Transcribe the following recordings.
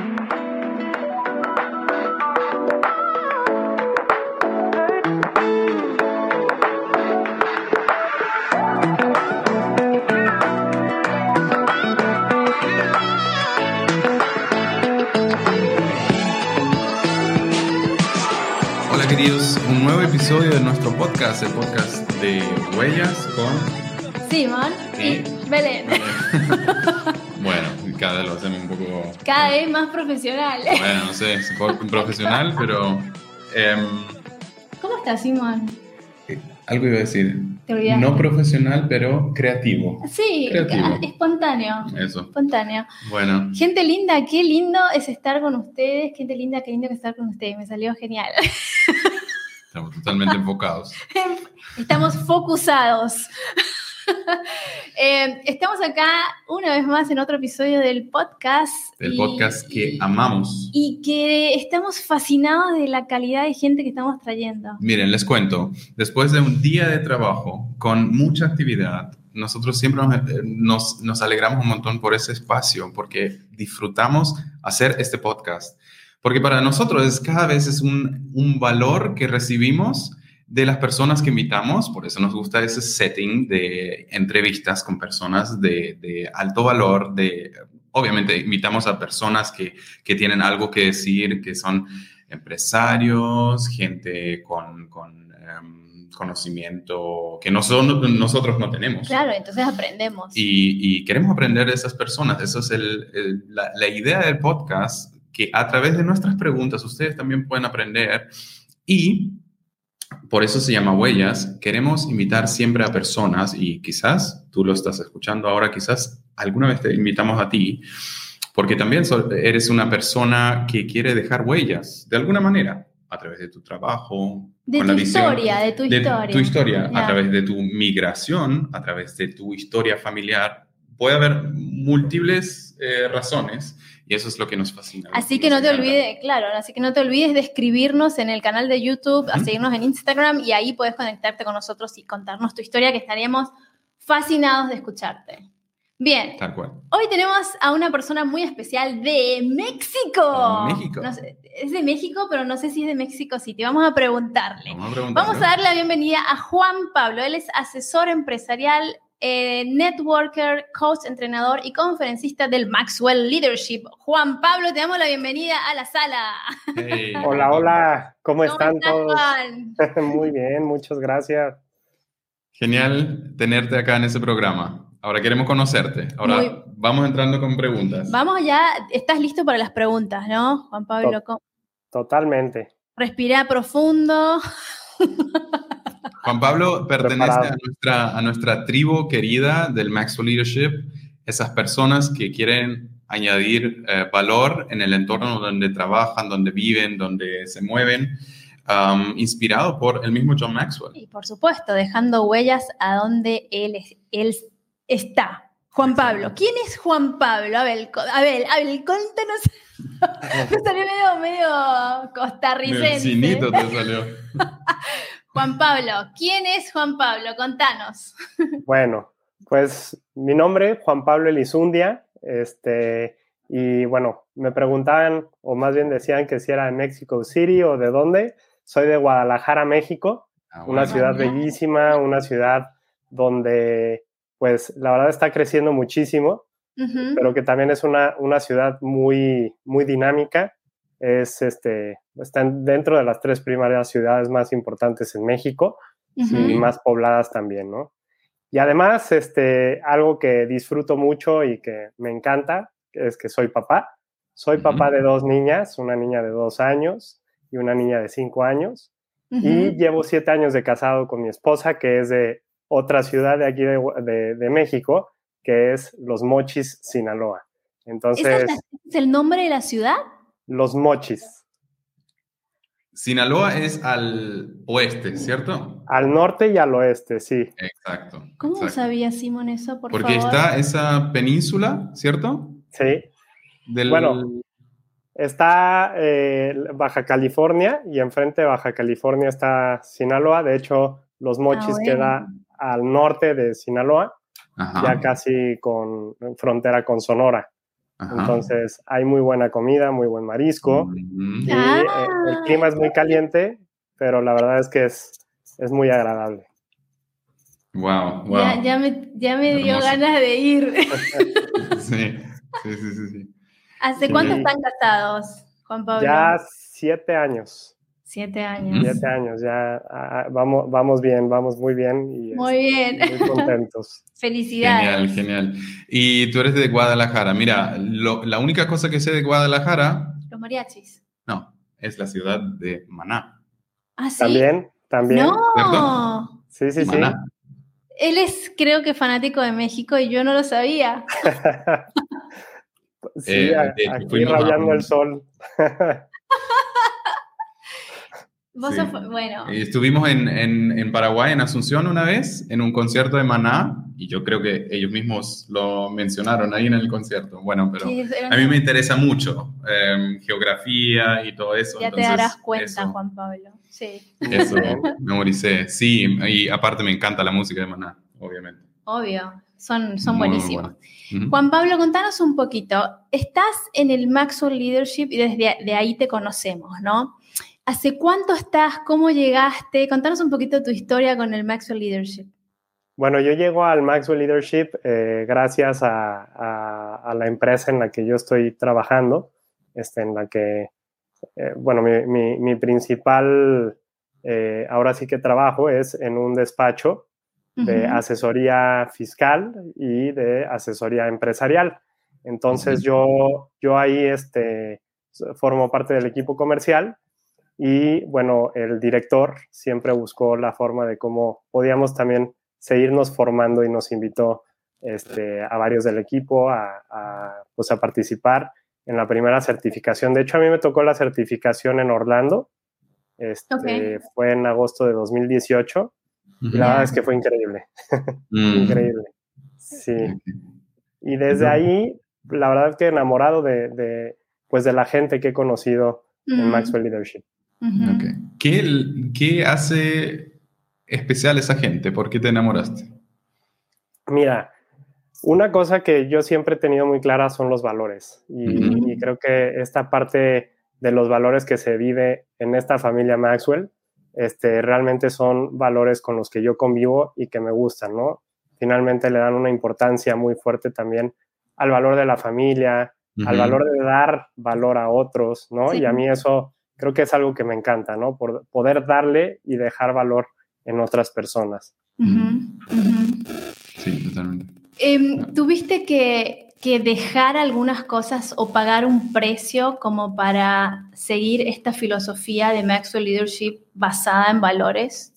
Hola queridos, un nuevo episodio de nuestro podcast, el podcast de Huellas con... Simón y Belén. Cada vez lo hacemos un poco... Cada vez más profesionales. Bueno, no sé, es un profesional, pero... em, ¿Cómo estás, Simón? algo iba a decir. Te. No profesional, pero creativo. Sí, Creativo. espontáneo. Eso. Espontáneo. Bueno, Gente linda, qué lindo es estar con ustedes. Gente linda, qué lindo que estar con ustedes. Me salió genial. estamos totalmente enfocados. Estamos focusados. Eh, estamos acá una vez más en otro episodio del podcast. El y- podcast que amamos. Y que estamos fascinados de la calidad de gente que estamos trayendo. Miren, les cuento, después de un día de trabajo con mucha actividad, nosotros siempre nos, eh, nos, nos alegramos un montón por ese espacio, porque disfrutamos hacer este podcast. Porque para nosotros es, cada vez es un, un valor que recibimos de las personas que invitamos, por eso nos gusta ese setting de entrevistas con personas de, de alto valor, de, obviamente invitamos a personas que, que tienen algo que decir, que son empresarios, gente con, con, em, conocimiento que nosotros, nosotros no tenemos. Claro, entonces aprendemos. Y, y queremos aprender de esas personas. Eso es el- el- la, la idea del podcast, que a través de nuestras preguntas ustedes también pueden aprender. Y por eso se llama Huellas. Queremos invitar siempre a personas, y quizás tú lo estás escuchando ahora, quizás alguna vez te invitamos a ti, porque también eres una persona que quiere dejar huellas, de alguna manera, a través de tu trabajo, de con tu la visión historia, de tu de historia. tu historia, Ya. a través de tu migración, a través de tu historia familiar. Puede haber múltiples eh, razones y eso es lo que nos fascina. Así que que no te olvides, claro, así que no te olvides de escribirnos en el canal de YouTube, a seguirnos en Instagram y ahí puedes conectarte con nosotros y contarnos tu historia, que estaríamos fascinados de escucharte. Bien, Tal cual. hoy tenemos a una persona muy especial de México. De México. No sé, es de México, pero no sé si es de México City. Vamos a preguntarle. Vamos a preguntarle. Vamos a darle la bienvenida a Juan Pablo. Él es asesor empresarial, eh, networker, coach, entrenador y conferencista del Maxwell Leadership. Juan Pablo, te damos la bienvenida a la sala. Hey. Hola, hola, ¿cómo están estás, todos? Juan? Muy bien, muchas gracias. Genial tenerte acá en ese programa. Ahora queremos conocerte. Ahora Muy- vamos entrando con preguntas. Vamos ya, estás listo para las preguntas, ¿no? Juan Pablo, ¿cómo? Totalmente. respira profundo. Juan Pablo pertenece a nuestra, a nuestra tribu querida del Maxwell Leadership, esas personas que quieren añadir eh, valor en el entorno donde trabajan, donde viven, donde se mueven, um, inspirado por el mismo John Maxwell. Y por supuesto, dejando huellas a donde él, es- él está. Juan Pablo. ¿Quién es Juan Pablo? Abel, co- Abel, Abel, cuéntanos. Me salió medio, medio costarricense. Cinito te salió. Juan Pablo, ¿quién es Juan Pablo? Contanos. Bueno, pues mi nombre, Juan Pablo Elizundia, este, y bueno, me preguntaban, o más bien decían que si era de Mexico City o de dónde. Soy de Guadalajara, México, Ah, una ciudad bellísima, una ciudad donde, pues, la verdad está creciendo muchísimo. Pero que también es una, una ciudad muy, muy dinámica. Es, este, están dentro de las tres primarias ciudades más importantes en México y más pobladas también, ¿no? Y además, este, algo que disfruto mucho y que me encanta es que soy papá. Soy papá de dos niñas, una niña de dos años y una niña de cinco años. Y llevo siete años de casado con mi esposa, que es de otra ciudad de aquí de, de- de México, que es Los Mochis, Sinaloa. ¿Esa Entonces, es, la- es el nombre de la ciudad? Los Mochis, Sinaloa es al oeste, ¿cierto? al norte y al oeste, sí. Exacto. ¿Cómo exacto. sabía Simón eso, por Porque favor? está esa península, ¿cierto? Sí. Del, Bueno, Está eh, Baja California y enfrente de Baja California está Sinaloa. De hecho, Los Mochis Ah, bueno. queda al norte de Sinaloa, Ajá. ya casi con frontera con Sonora. Entonces hay muy buena comida, muy buen marisco y Ah. eh, el clima es muy caliente, pero la verdad es que es, es muy agradable. Wow, wow. Ya, ya me, ya me dio ganas de ir. Sí, sí, sí, sí, sí. ¿Hace Sí. cuánto están casados, Juan Pablo? Ya siete años, Siete años. siete años, ya ah, vamos, vamos bien, vamos muy bien y Muy bien. muy contentos. Felicidades. Genial, genial. Y tú eres de Guadalajara. Mira, lo- la única cosa que sé de Guadalajara, Los mariachis. no, es la ciudad de Maná. Ah, sí. También, también. No. ¿Cierto? Sí, sí, sí. Él es, creo que fanático de México y yo no lo sabía. sí, Eh, aquí rayando el sol. Vos Sí. sos- bueno. Y Estuvimos en, en- en Paraguay, en Asunción, una vez, en un concierto de Maná, y yo creo que ellos mismos lo mencionaron ahí en el concierto. Bueno, pero sí, a mí me interesa mucho eh, geografía y todo eso. ya te darás cuenta, eso, Juan Pablo. Sí, Eso, memoricé. Sí, y aparte me encanta la música de Maná, obviamente. obvio. Son, son Muy, buenísimos. Juan Pablo, contanos un poquito. Estás en el Maxwell Leadership y desde de ahí te conocemos, ¿no? ¿Hace cuánto estás? ¿Cómo llegaste? Contanos un poquito tu historia con el Maxwell Leadership. Bueno, yo llego al Maxwell Leadership eh, gracias a, a- a la empresa en la que yo estoy trabajando, este, en la que, eh, bueno, mi, mi- mi principal, eh, ahora sí que trabajo es en un despacho de Ujú. asesoría fiscal y de asesoría empresarial. Entonces yo, yo ahí este, formo parte del equipo comercial y bueno, el director siempre buscó la forma de cómo podíamos también seguirnos formando y nos invitó este, a varios del equipo a, a, pues a participar en la primera certificación. De hecho, a mí me tocó la certificación en Orlando. Este. Fue en agosto de 2018 y la verdad es que fue increíble, Mm. increíble. Sí. Y desde ahí, la verdad que enamorado de, de, pues de la gente que he conocido en Mm, Maxwell Leadership. ¿Qué, ¿Qué hace especial esa gente? ¿Por qué te enamoraste? Mira, una cosa que yo siempre he tenido muy clara son los valores y, creo que esta parte de los valores que se vive en esta familia Maxwell, este, realmente son valores con los que yo convivo y que me gustan, ¿no? Finalmente le dan una importancia muy fuerte también al valor de la familia, al valor de dar valor a otros, ¿no? Sí. Y a mí eso creo que es algo que me encanta, ¿no? Por poder darle y dejar valor en otras personas. Ujú. Sí, totalmente. Em, ¿Tuviste que, que dejar algunas cosas o pagar un precio como para seguir esta filosofía de Maxwell Leadership basada en valores?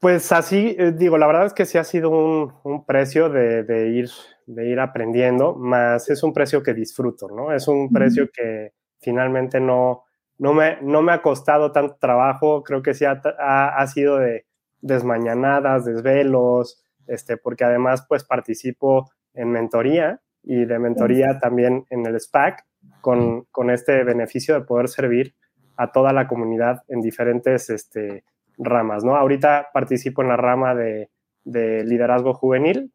Pues así, eh, digo, la verdad es que sí ha sido un, un precio de, de ir, de ir aprendiendo, más es un precio que disfruto, ¿no? Es un precio que finalmente no, no, me, no me ha costado tanto trabajo, creo que sí ha, ha- ha sido de desmañanadas, desvelos, este, porque además pues participo en mentoría y de mentoría también en el SPAC con, con este beneficio de poder servir a toda la comunidad en diferentes este, ramas, ¿no? Ahorita participo en la rama de, de liderazgo juvenil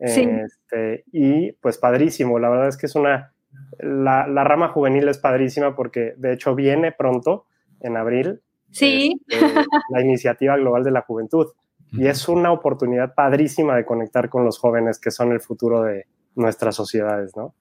Sí. este, y pues padrísimo, la verdad es que es una, la, la rama juvenil es padrísima porque de hecho viene pronto, en abril, Sí, este, la iniciativa global de la juventud y es una oportunidad padrísima de conectar con los jóvenes que son el futuro de nuestras sociedades, ¿no?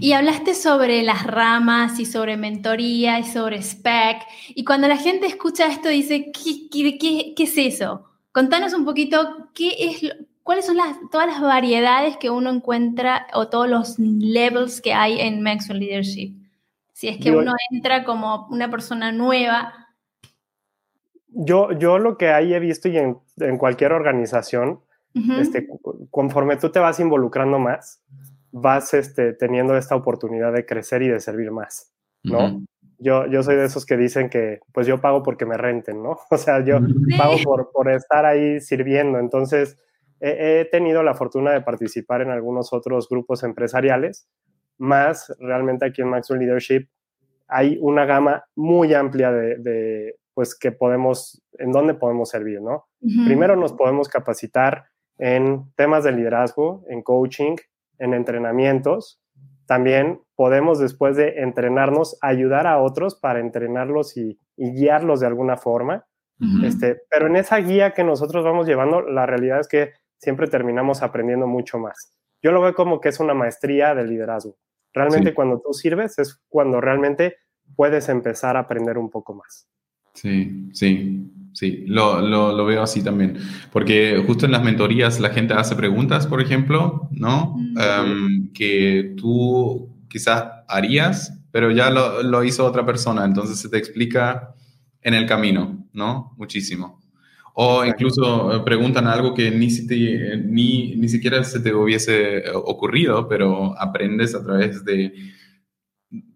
Y hablaste sobre las ramas y sobre mentoría y sobre spec. Y cuando la gente escucha esto dice, ¿qué, qué, qué- qué es eso? Contanos un poquito qué es, lo- cuáles son las, todas las variedades que uno encuentra o todos los levels que hay en Maxwell Leadership. Si es que Digo- uno entra como una persona nueva. Yo, yo lo que ahí he visto y en, en cualquier organización, Ujú. este, cu- conforme tú te vas involucrando más, vas este, teniendo esta oportunidad de crecer y de servir más, ¿no? Ujú. Yo, yo soy de esos que dicen que pues yo pago porque me renten, ¿no? O sea, yo Sí. pago por, por estar ahí sirviendo. Entonces, he, tenido la fortuna de participar en algunos otros grupos empresariales, más realmente aquí en Maxwell Leadership hay una gama muy amplia de, de, pues, que podemos, en dónde podemos servir, ¿no? Ujú. Primero nos podemos capacitar en temas de liderazgo, en coaching, en entrenamientos, también podemos después de entrenarnos ayudar a otros para entrenarlos y, guiarlos de alguna forma. este, pero en esa guía que nosotros vamos llevando, la realidad es que siempre terminamos aprendiendo mucho más. Yo lo veo como que es una maestría de liderazgo. Realmente cuando tú sirves es cuando realmente puedes empezar a aprender un poco más. Sí, sí, sí, lo, lo, lo, veo así también. Porque justo en las mentorías la gente hace preguntas, por ejemplo, ¿no? Em, que tú quizás harías, pero ya lo, lo, hizo otra persona, entonces se te explica en el camino, ¿no? Muchísimo. O incluso eh, preguntan algo que ni, ni, ni siquiera se te hubiese ocurrido, pero aprendes a través de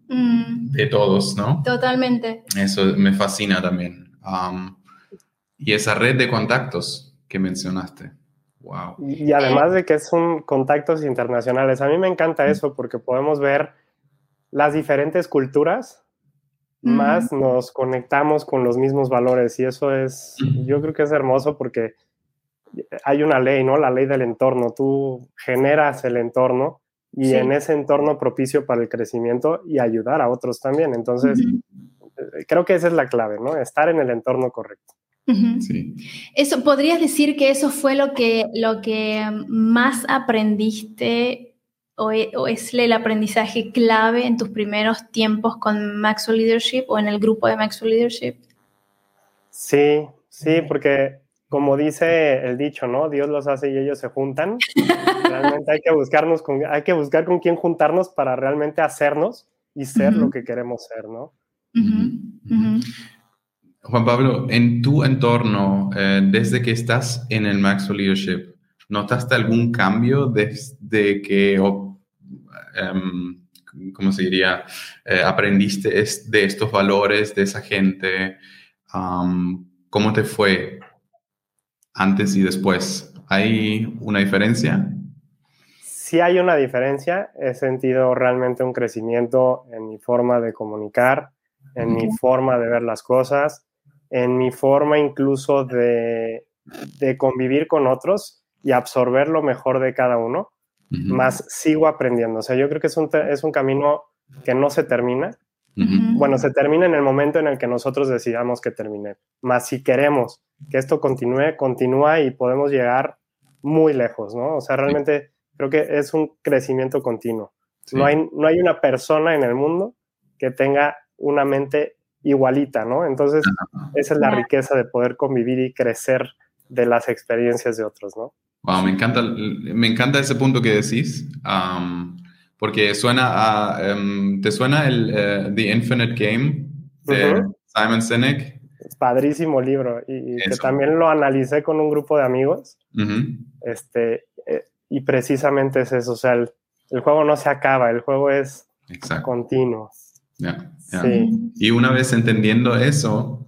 Mm. de todos, ¿no? Totalmente. Eso me fascina también. y esa red de contactos que mencionaste. Wow. Y además de que es un contactos internacionales, a mí me encanta mm. eso porque podemos ver las diferentes culturas, más nos conectamos con los mismos valores y eso es, yo creo que es hermoso porque hay una ley, ¿no? La ley del entorno. Tú generas el entorno y en ese entorno propicio para el crecimiento y ayudar a otros también. Entonces, eh, creo que esa es la clave, ¿no? Estar en el entorno correcto. sí. Eso, ¿Podrías decir que eso fue lo que, lo que más aprendiste o, e, o, es el aprendizaje clave en tus primeros tiempos con Maxwell Leadership o en el grupo de Maxwell Leadership? Sí, sí, porque como dice el dicho, ¿no? Dios los hace y ellos se juntan. Realmente hay que buscarnos con, hay que buscar con quién juntarnos para realmente hacernos y ser lo que queremos ser, ¿no? Juan Pablo, en tu entorno, eh, desde que estás en el Maxwell Leadership, ¿notaste algún cambio desde que, em, ¿cómo se diría? Eh, aprendiste de estos valores, de esa gente. ¿Cómo te fue antes y después? ¿Hay una diferencia? Sí hay una diferencia. He sentido realmente un crecimiento en mi forma de comunicar, en mi forma de ver las cosas, en mi forma incluso de, convivir con otros y absorber lo mejor de cada uno. Más sigo aprendiendo. O sea, yo creo que es un, es un camino que no se termina. Bueno, se termina en el momento en el que nosotros decidamos que termine. Más si queremos que esto continúe, continúa y podemos llegar muy lejos, ¿no? O sea, realmente creo que es un crecimiento continuo. No, hay, no hay una persona en el mundo que tenga una mente igualita, ¿no? Entonces, esa es la riqueza de poder convivir y crecer de las experiencias de otros, ¿no? Wow, me encanta, me encanta ese punto que decís, porque suena a, em, ¿te suena el uh, The Infinite Game de Simon Sinek? padrísimo libro y, que también lo analicé con un grupo de amigos. este, eh, y precisamente es eso, o sea, el, juego no se acaba, el juego es continuo. Y una vez entendiendo eso,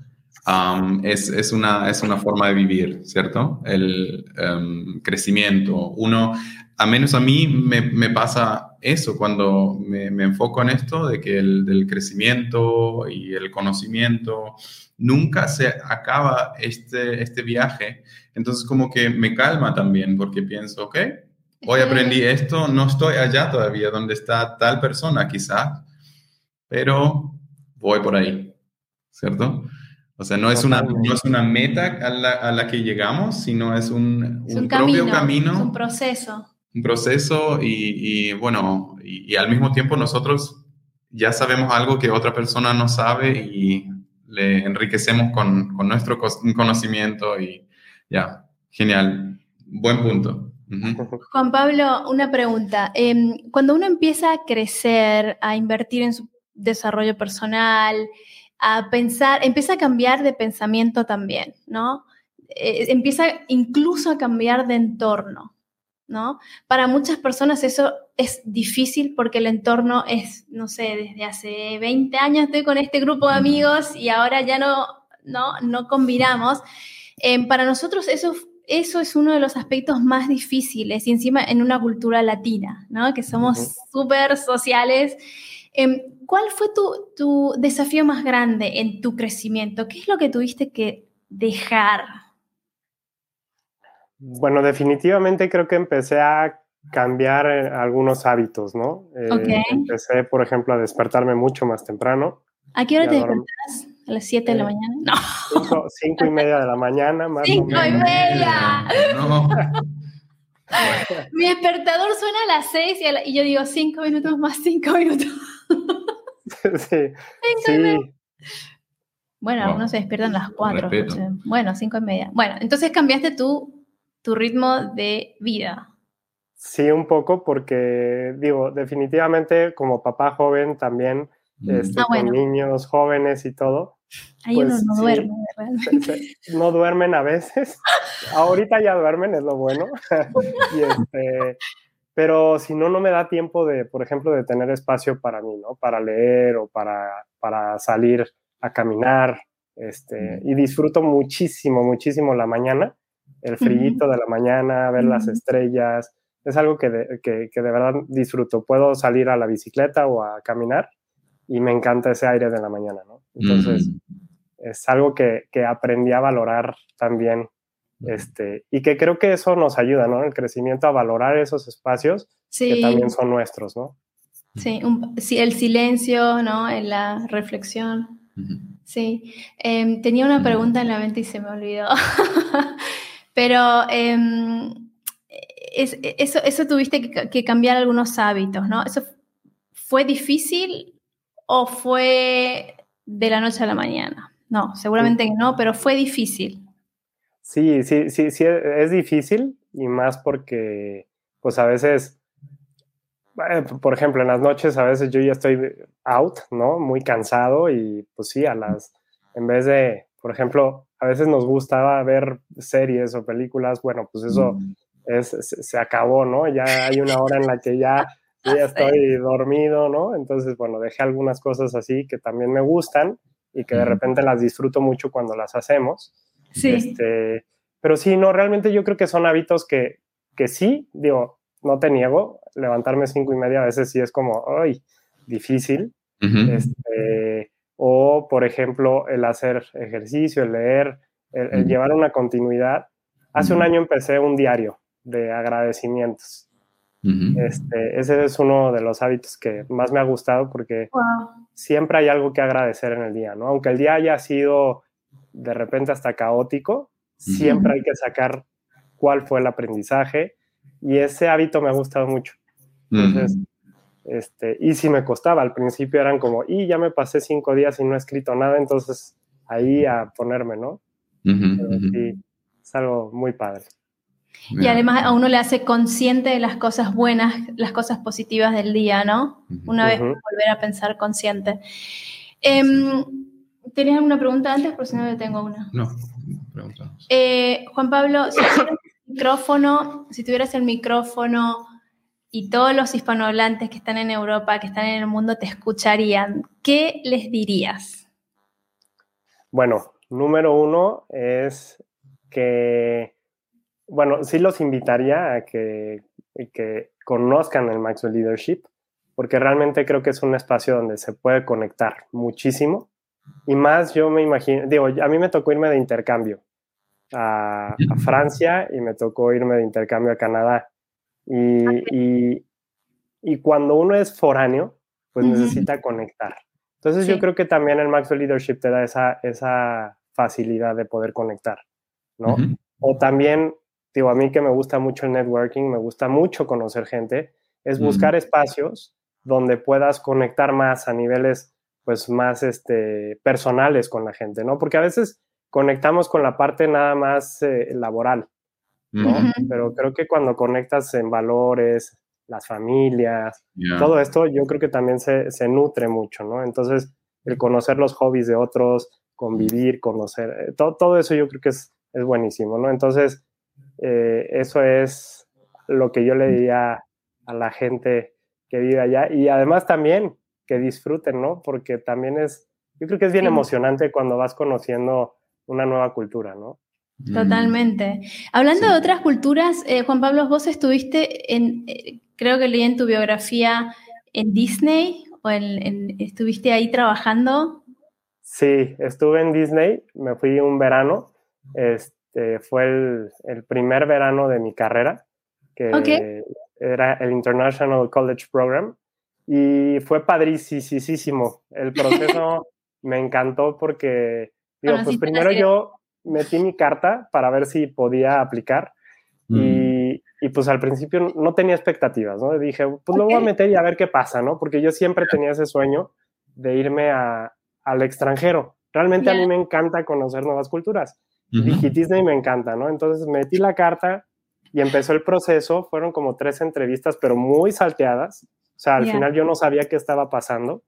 um, es, es, una, es una forma de vivir, ¿cierto? El um, crecimiento. Uno, a menos a mí me, me pasa eso cuando me, me, enfoco en esto, de que el del crecimiento y el conocimiento nunca se acaba este, este viaje. Entonces como que me calma también porque pienso, ok, hoy aprendí esto, no estoy allá todavía donde está tal persona quizás, pero voy por ahí, ¿cierto? O sea, no es una, no es una meta a la, a la que llegamos, sino es un, un, propio camino, un proceso. Un proceso y, y bueno, y, y, al mismo tiempo nosotros ya sabemos algo que otra persona no sabe y le enriquecemos con, con nuestro conocimiento y ya, genial, buen punto. Juan Pablo, una pregunta. Em, cuando uno empieza a crecer, a invertir en su desarrollo personal, a pensar, empieza a cambiar de pensamiento también, ¿no? Eh, empieza incluso a cambiar de entorno. ¿no? Para muchas personas eso es difícil porque el entorno es, no sé, desde hace 20 años estoy con este grupo de amigos y ahora ya no, no, no combinamos. Em, para nosotros eso, eso es uno de los aspectos más difíciles y encima en una cultura latina, ¿no? Que somos súper sociales. Em, ¿Cuál fue tu, tu desafío más grande en tu crecimiento? ¿Qué es lo que tuviste que dejar? Bueno, definitivamente creo que empecé a cambiar eh, algunos hábitos, ¿no? Eh, empecé, por ejemplo, a despertarme mucho más temprano. ¿A qué hora te despertas? ¿A las 7 de la mañana? No. 5 y media de la mañana, más ¡Cinco y media! No. Mi despertador suena a las 6 y, yo digo 5 minutos más 5 minutos. sí. sí. Bueno, algunos se despiertan a las 4. Bueno, 5 y media. Bueno, entonces cambiaste tu, tu ritmo de vida. Sí, un poco, porque digo, definitivamente como papá joven también, mm. este, ah, con niños jóvenes y todo. Ahí uno pues no duerme, realmente. no duermen a veces. Ahorita ya duermen, es lo bueno. Este, pero si no, no me da tiempo de, por ejemplo, de tener espacio para mí, ¿no? Para leer o para, para salir a caminar. Este, y disfruto muchísimo, muchísimo la mañana, el frío de la mañana, ver las estrellas, es algo que de, que, de verdad disfruto. Puedo salir a la bicicleta o a caminar y me encanta ese aire de la mañana, ¿no? Entonces, es algo que, que, aprendí a valorar también, este, y que creo que eso nos ayuda, ¿no? El crecimiento a valorar esos espacios que también son nuestros, ¿no? Sí, el silencio, ¿no? En la reflexión. Sí. Em, tenía una pregunta en la mente y se me olvidó. Pero em, eso, eso tuviste que, cambiar algunos hábitos, ¿no? ¿Eso fue difícil o fue de la noche a la mañana? No, seguramente no, pero fue difícil. Sí, sí, sí, sí, es difícil y más porque, pues a veces, eh, por ejemplo, en las noches a veces yo ya estoy out, ¿no? Muy cansado y pues sí, a las, en vez de, por ejemplo, a veces nos gustaba ver series o películas, bueno, pues eso mm se, acabó, ¿no? Ya hay una hora en la que ya, ya estoy dormido, ¿no? Entonces, bueno, dejé algunas cosas así que también me gustan y que de repente las disfruto mucho cuando las hacemos. Sí. Este, pero sí, no, realmente yo creo que son hábitos que, que sí, digo, no te niego, levantarme cinco y media a veces sí es como, ay, difícil. este, o, por ejemplo, el hacer ejercicio, el leer, el llevar una continuidad. Hace un año empecé un diario de agradecimientos. este, ese es uno de los hábitos que más me ha gustado porque siempre hay algo que agradecer en el día, ¿no? Aunque el día haya sido de repente hasta caótico, siempre hay que sacar cuál fue el aprendizaje y ese hábito me ha gustado mucho. Entonces, este, y si me costaba, al principio eran como, y ya me pasé cinco días y no he escrito nada, entonces ahí a ponerme, ¿no? sí, es algo muy padre. Y además a uno le hace consciente de las cosas buenas, las cosas positivas del día, ¿no? Una vez volver a pensar consciente. Eh, ¿Tenías alguna pregunta antes? Por si no, yo tengo una. No, eh, Juan Pablo, si tuvieras el micrófono, si tuvieras el micrófono y todos los hispanohablantes que están en Europa, que están en el mundo, te escucharían, ¿qué les dirías? Bueno, número uno es que bueno, sí los invitaría a que, que conozcan el Maxwell Leadership, porque realmente creo que es un espacio donde se puede conectar muchísimo. Y más yo me imagino, digo, a mí me tocó irme de intercambio a, Francia y me tocó irme de intercambio a Canadá. Y, y, cuando uno es foráneo, pues necesita conectar. Entonces yo creo que también el Maxwell Leadership te da esa, esa facilidad de poder conectar, ¿no? O también digo, a mí que me gusta mucho el networking, me gusta mucho conocer gente, es buscar espacios donde puedas conectar más a niveles pues más este, personales con la gente, ¿no? Porque a veces conectamos con la parte nada más eh, laboral, ¿no? Pero creo que cuando conectas en valores, las familias, todo esto, yo creo que también se, se, nutre mucho, ¿no? Entonces, el conocer los hobbies de otros, convivir, conocer, eh, todo, todo eso yo creo que es, es buenísimo, ¿no? Entonces, eh, eso es lo que yo le diría a la gente que vive allá y además también que disfruten, ¿no? Porque también es, yo creo que es bien emocionante cuando vas conociendo una nueva cultura, ¿no? Totalmente. Hablando de otras culturas, eh, Juan Pablo, vos estuviste en, eh, creo que leí en tu biografía, en Disney o en, estuviste ahí trabajando. Sí, estuve en Disney, me fui un verano, este, fue el, primer verano de mi carrera, que era el International College Program y fue padricísimo. El proceso me encantó porque, digo, pues primero yo metí mi carta para ver si podía aplicar mm. y, y, pues al principio no tenía expectativas, ¿no? Dije, pues lo voy a meter y a ver qué pasa, ¿no? Porque yo siempre tenía ese sueño de irme a, al extranjero. Realmente a mí me encanta conocer nuevas culturas. Y Disney me encanta, ¿no? Entonces metí la carta y empezó el proceso. Fueron como tres entrevistas, pero muy salteadas. O sea, al final yo no sabía qué estaba pasando.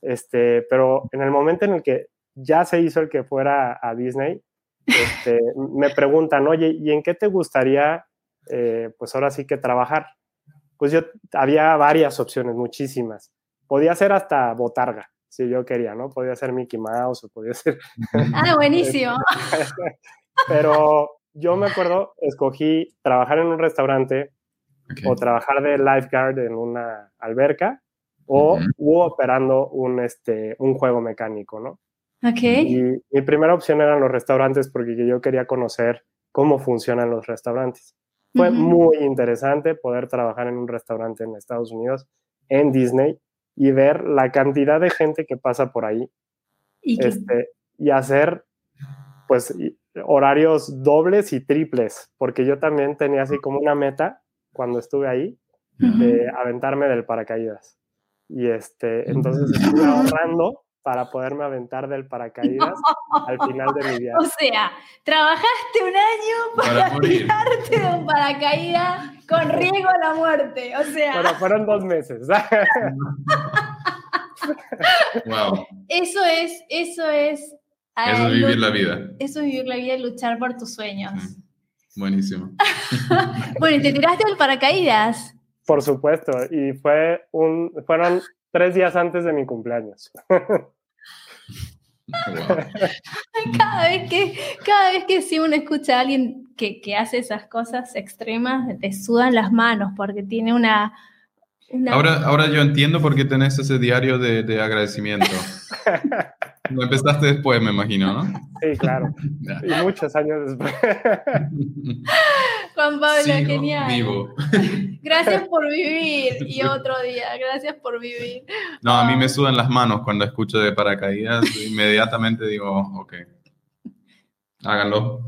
Este, pero en el momento en el que ya se hizo el que fuera a Disney, este, me preguntan, oye, ¿y en qué te gustaría, eh, pues ahora sí que trabajar? Pues yo había varias opciones, muchísimas. Podía ser hasta botarga, si yo quería, ¿no? Podía ser Mickey Mouse o podía ser... Ah, buenísimo. Pero yo me acuerdo, escogí trabajar en un restaurante o trabajar de lifeguard en una alberca o operando un, este, un juego mecánico, ¿no? Ok. Y mi primera opción eran los restaurantes porque yo quería conocer cómo funcionan los restaurantes. Fue muy interesante poder trabajar en un restaurante en Estados Unidos, en Disney, y ver la cantidad de gente que pasa por ahí. ¿Y, este, y hacer, pues, horarios dobles y triples, porque yo también tenía así como una meta cuando estuve ahí de aventarme del paracaídas. Y este, entonces estuve ahorrando para poderme aventar del paracaídas al final de mi viaje. O sea, trabajaste un año para, tirarte de un paracaídas con riesgo a la muerte. O sea. Pero fueron dos meses. wow. Eso es, eso es eso es vivir la vida. Eso es vivir la vida y luchar por tus sueños. Buenísimo. bueno, ¿y te tiraste al paracaídas? Por supuesto, y fue un, fueron tres días antes de mi cumpleaños. cada, vez que, cada vez que si uno escucha a alguien que, que, hace esas cosas extremas, te sudan las manos porque tiene una... Ahora, ahora yo entiendo por qué tenés ese diario de, de agradecimiento. Lo empezaste después, me imagino, ¿no? Sí, claro. y muchos años después. Juan Pablo, genial. Vivo. Gracias por vivir. Y otro día, gracias por vivir. No, a mí me sudan las manos cuando escucho de paracaídas. Inmediatamente digo, ok. Háganlo.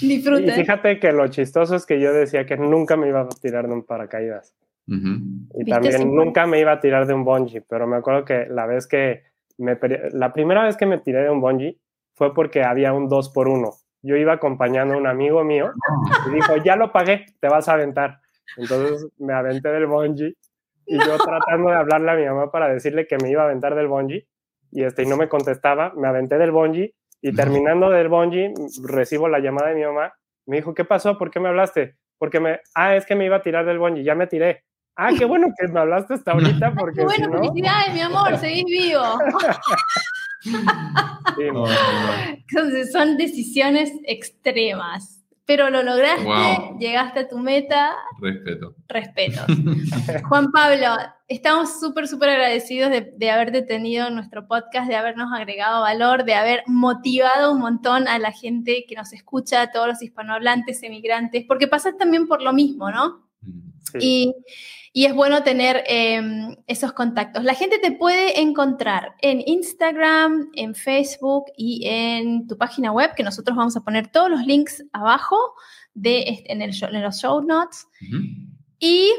Disfruten. Y fíjate que lo chistoso es que yo decía que nunca me iba a tirar de un paracaídas. Y también nunca me iba a tirar de un bungee, pero me acuerdo que la vez que la primera vez que me tiré de un bungee fue porque había un 2 por 1 Yo iba acompañando a un amigo mío y dijo, ya lo pagué, te vas a aventar. Entonces me aventé del bungee y yo tratando de hablarle a mi mamá para decirle que me iba a aventar del bungee y, este, y no me contestaba, me aventé del bungee y terminando del bungee recibo la llamada de mi mamá. Me dijo, ¿qué pasó? ¿Por qué me hablaste? Porque me, ah, es que me iba a tirar del bungee, ya me tiré. Ah, qué bueno que me hablaste hasta ahorita porque Qué bueno, si no... felicidades, mi amor, seguís vivo. Entonces son decisiones extremas, pero lo lograste, llegaste a tu meta. Respeto. Respeto. Juan Pablo, estamos súper, súper agradecidos de, de haberte tenido en nuestro podcast, de habernos agregado valor, de haber motivado un montón a la gente que nos escucha, a todos los hispanohablantes, emigrantes, porque pasas también por lo mismo, ¿no? Sí. Y y es bueno tener em, esos contactos. La gente te puede encontrar en Instagram, en Facebook y en tu página web, que nosotros vamos a poner todos los links abajo de, en, el, en los show notes. Y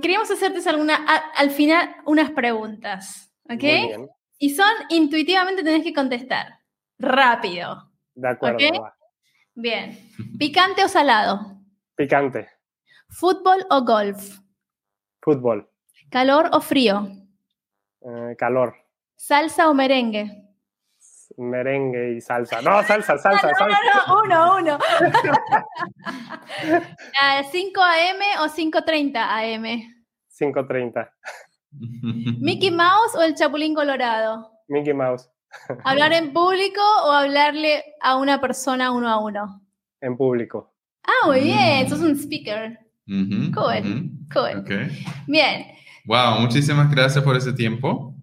queríamos hacerte alguna, al final unas preguntas, ¿ok? Y son intuitivamente tenés que contestar, rápido. De acuerdo. Bien. ¿Picante o salado? Picante. ¿Fútbol o golf? Fútbol. ¿Calor o frío? Eh, calor. ¿Salsa o merengue? Merengue y salsa. No, salsa, salsa, no, salsa. No, no, uno, uno. ¿5 AM o 5.30 AM? 5.30. ¿Mickey Mouse o el Chapulín Colorado? Mickey Mouse. ¿Hablar en público o hablarle a una persona uno a uno? En público. Ah, muy bien, sos un speaker cool, cool. Okay. Bien. Wow, muchísimas gracias por ese tiempo.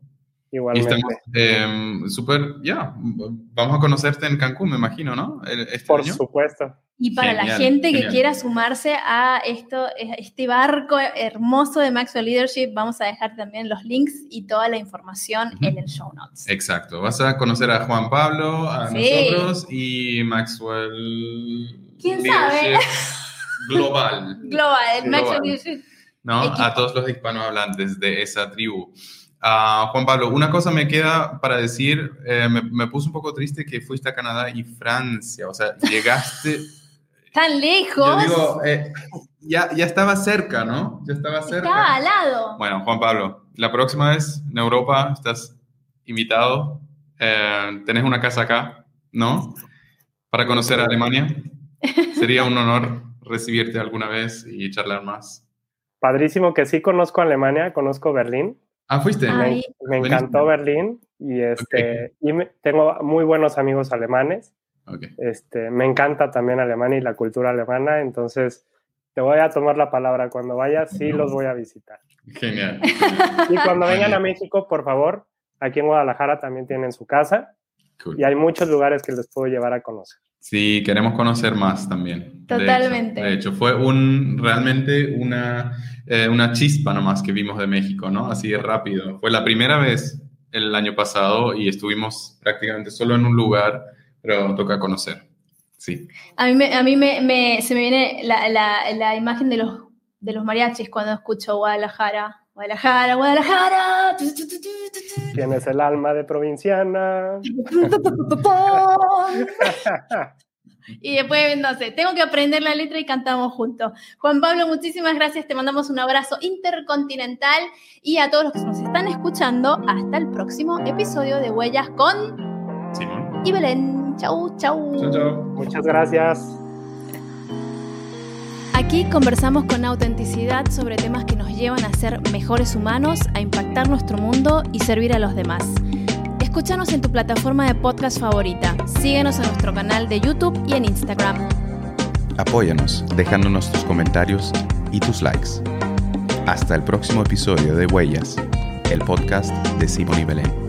Igualmente. Eh, Súper, ya, vamos a conocerte en Cancún, me imagino, ¿no? Este Por año. supuesto. Y para la Genial, gente que quiera sumarse a esto, este barco hermoso de Maxwell Leadership, vamos a dejar también los links y toda la información en el show notes. Exacto, vas a conocer a Juan Pablo, a Sí. nosotros y Maxwell. ¿Quién sabe? Global. Global, el Global. ¿no? A todos los hispanohablantes de esa tribu. Ah, Juan Pablo, una cosa me queda para decir, eh, me, me puso un poco triste que fuiste a Canadá y Francia, o sea, llegaste, Tan yo lejos. digo, eh, ya, ya estaba cerca, ¿no? Ya estaba cerca. Estaba al lado. Bueno, Juan Pablo, la próxima vez en Europa estás invitado, eh, tenés una casa acá, ¿no? Para conocer a Alemania. Sería un honor recibirte alguna vez y charlar más. Padrísimo que sí conozco Alemania, conozco Berlín. Ah, fuiste. Me encantó Berlín y, este, y me- tengo muy buenos amigos alemanes. Ok. Este, me encanta también Alemania y la cultura alemana, entonces te voy a tomar la palabra. Cuando vaya, sí los voy a visitar. Genial. Y cuando vengan a México, por favor, aquí en Guadalajara también tienen su casa Cool. y hay muchos lugares que les puedo llevar a conocer. Sí, queremos conocer más también. de hecho. Totalmente. De hecho, fue un, realmente una, eh, una chispa nomás que vimos de México, ¿no? Así de rápido. Fue la primera vez el año pasado y estuvimos prácticamente solo en un lugar, pero toca conocer. Sí. A mí, me, a mí me, me- se me viene la, la- la imagen de los, de los mariachis cuando escucho Guadalajara. Guadalajara, Guadalajara. Tienes el alma de provinciana. Y después, no sé, tengo que aprender la letra y cantamos juntos. Juan Pablo, muchísimas gracias. Te mandamos un abrazo intercontinental y a todos los que nos están escuchando, hasta el próximo episodio de Huellas con Simón. y Belén. Chau, chau. Chao, chao. Muchas gracias. Aquí conversamos con autenticidad sobre temas que nos llevan a ser mejores humanos, a impactar nuestro mundo y servir a los demás. Escúchanos en tu plataforma de podcast favorita. Síguenos en nuestro canal de YouTube y en Instagram. Apóyanos dejándonos tus comentarios y tus likes. Hasta el próximo episodio de Huellas, el podcast de Simón y Belén.